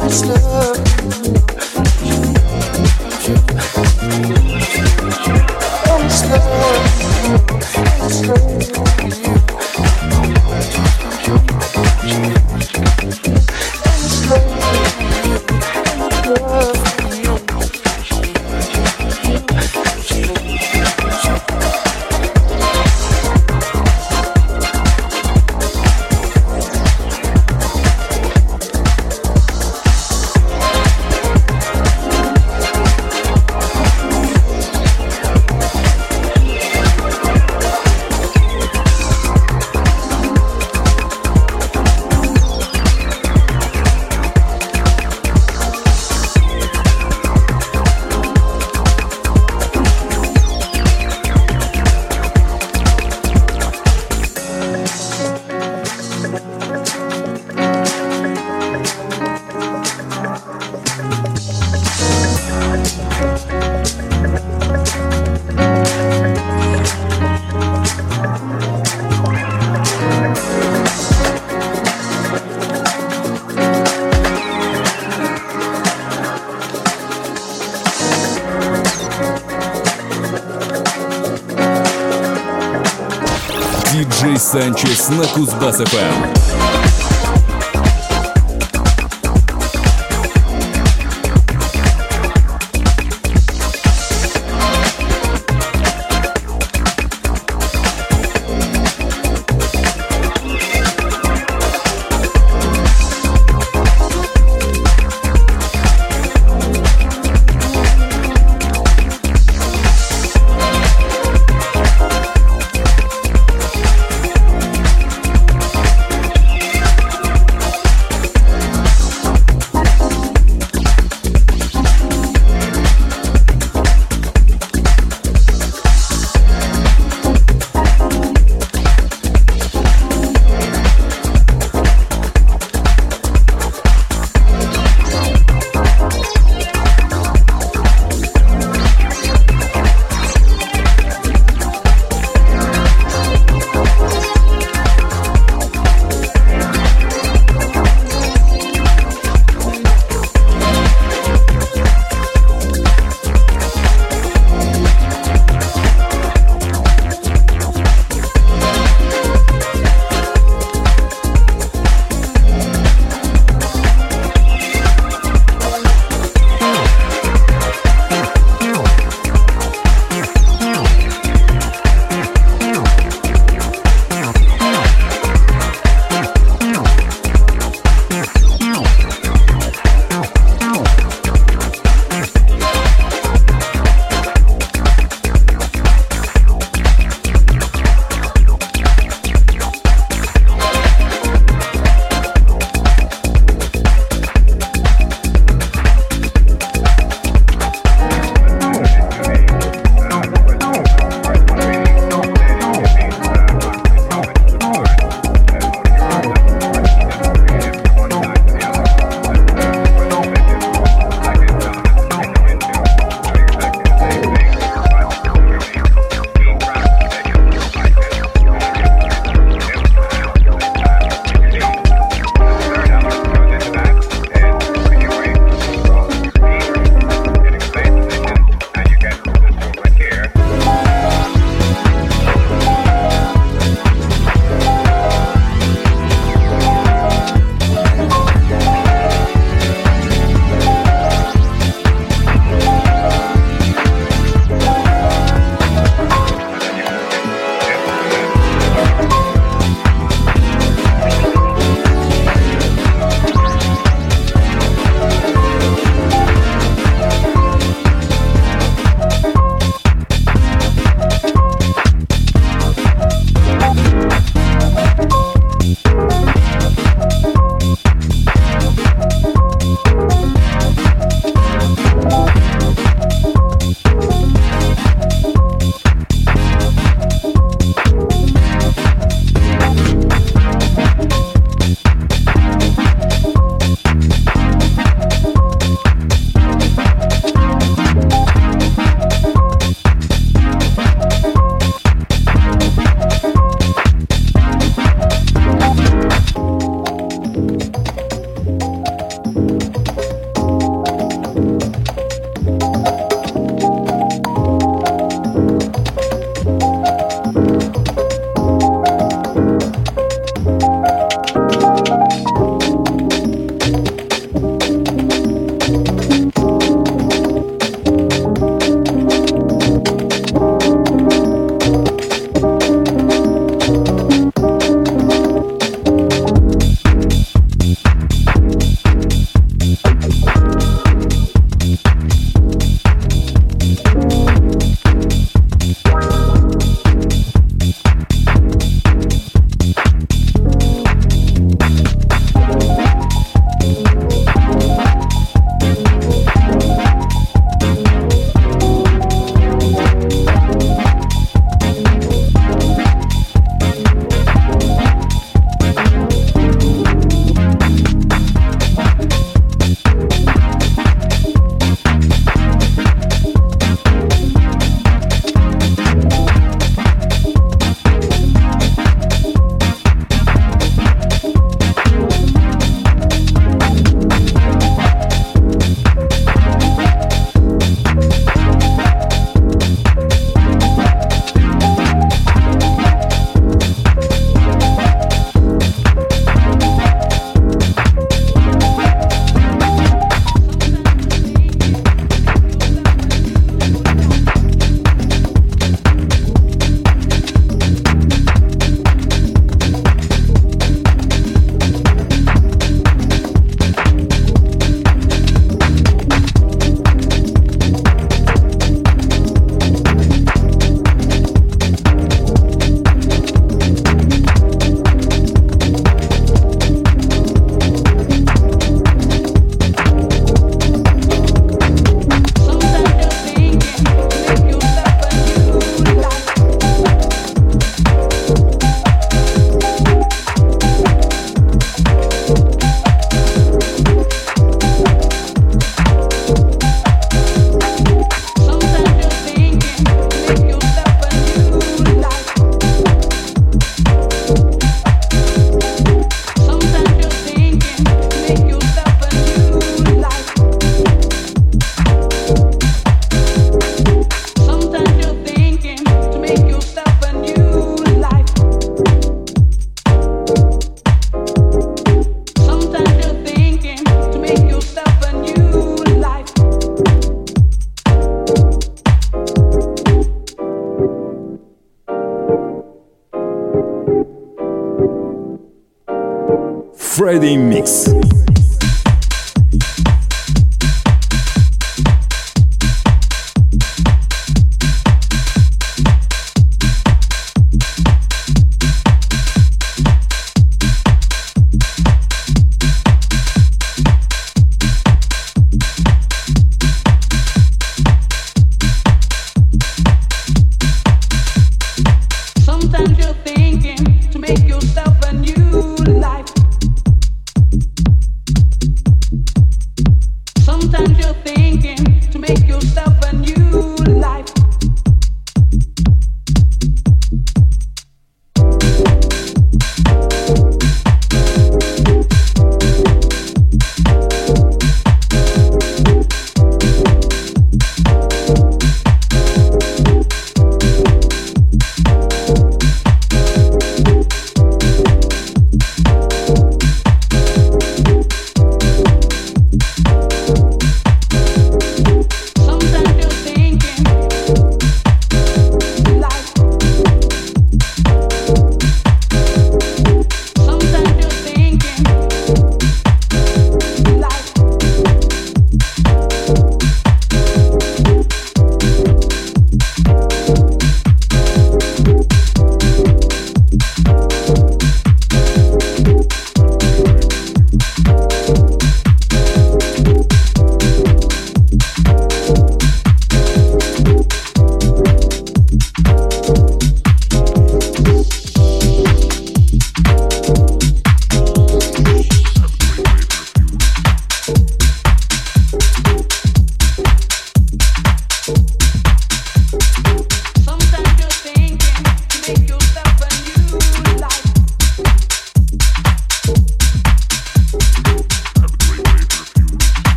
This love.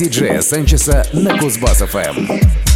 Диджея Санчеса на Кузбасс-ФМ.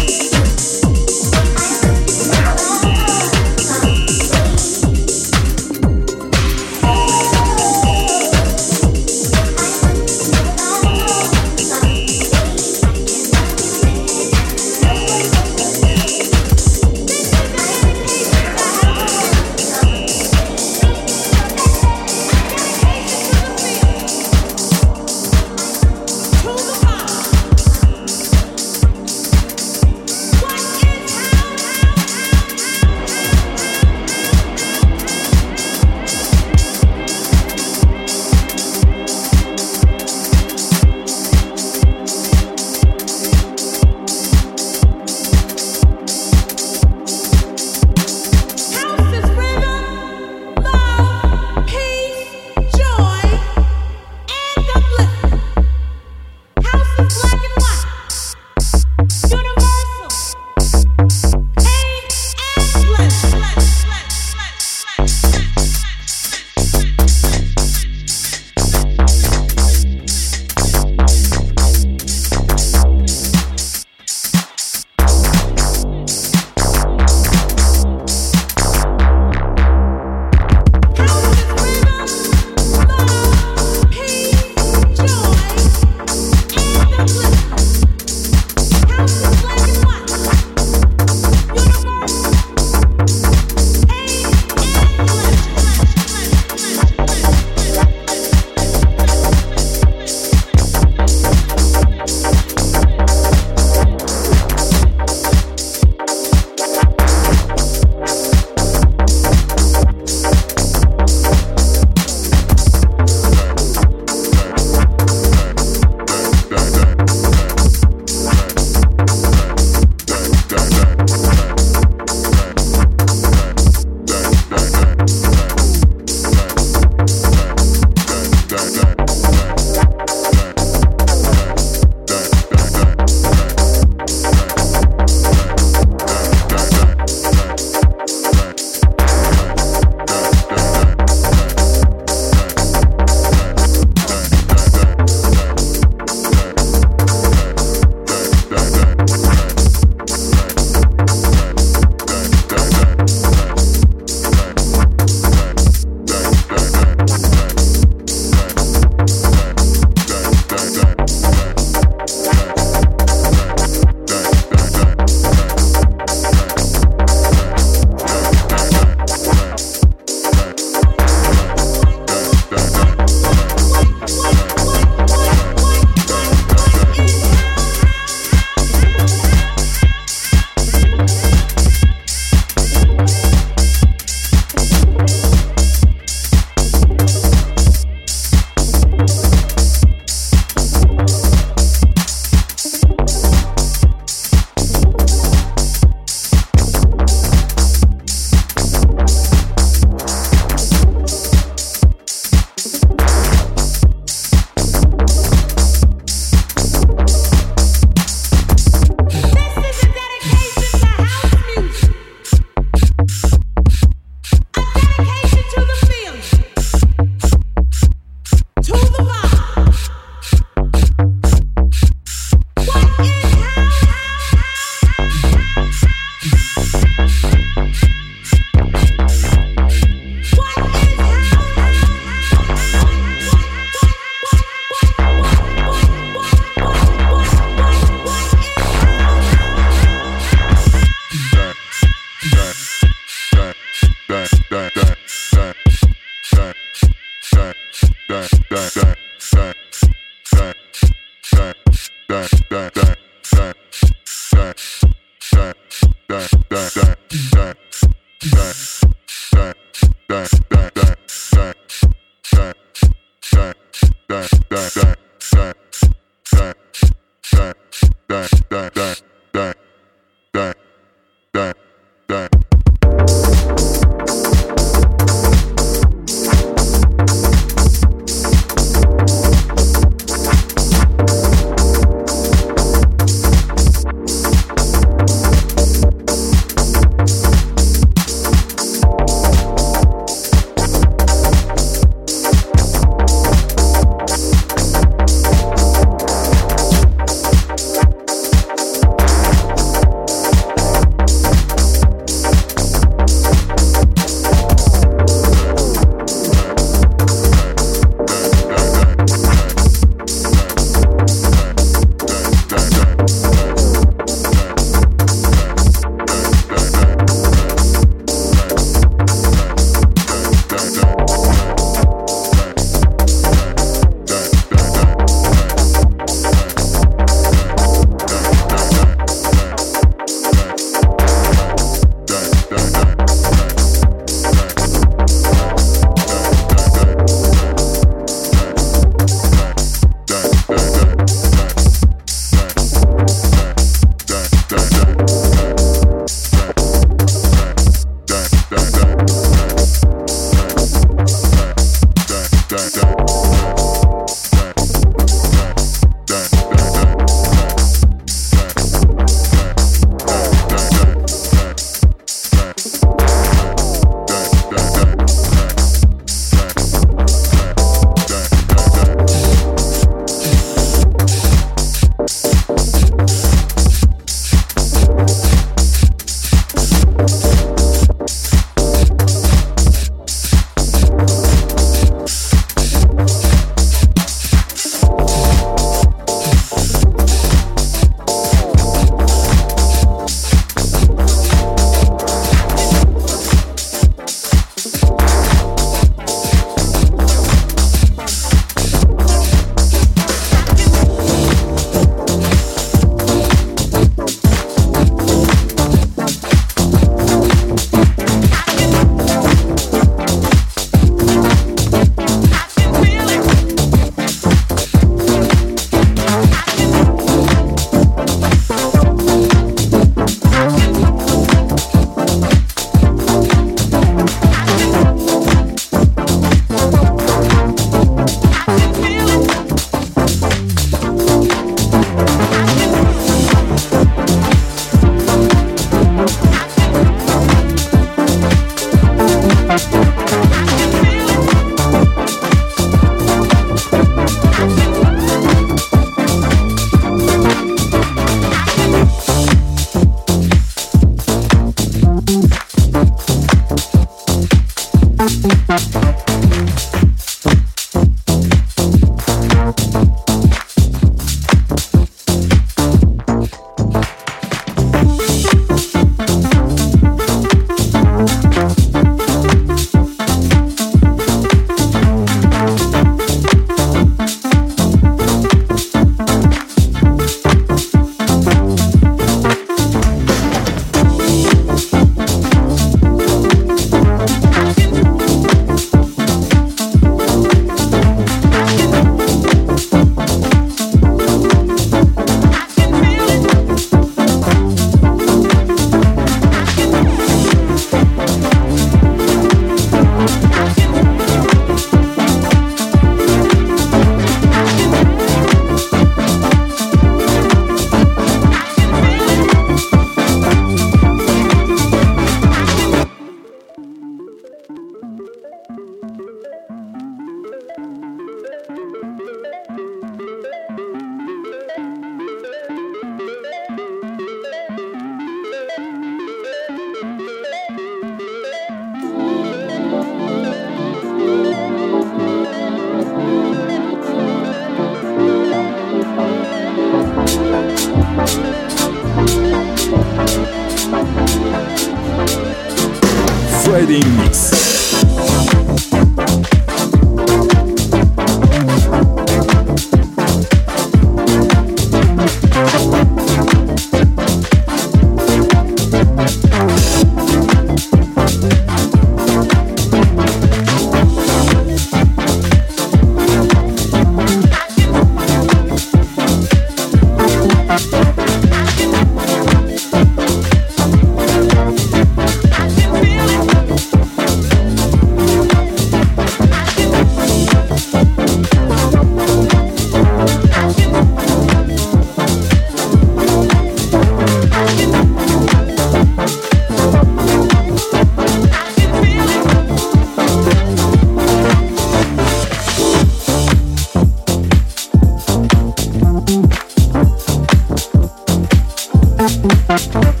Thank